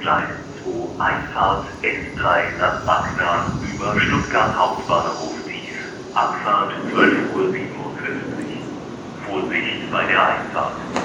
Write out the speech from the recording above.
Gleis 2 Einfahrt S3 nach Bagdad über Stuttgart Hauptbahnhof dies. Abfahrt 12.57 Uhr. Vorsicht bei der Einfahrt.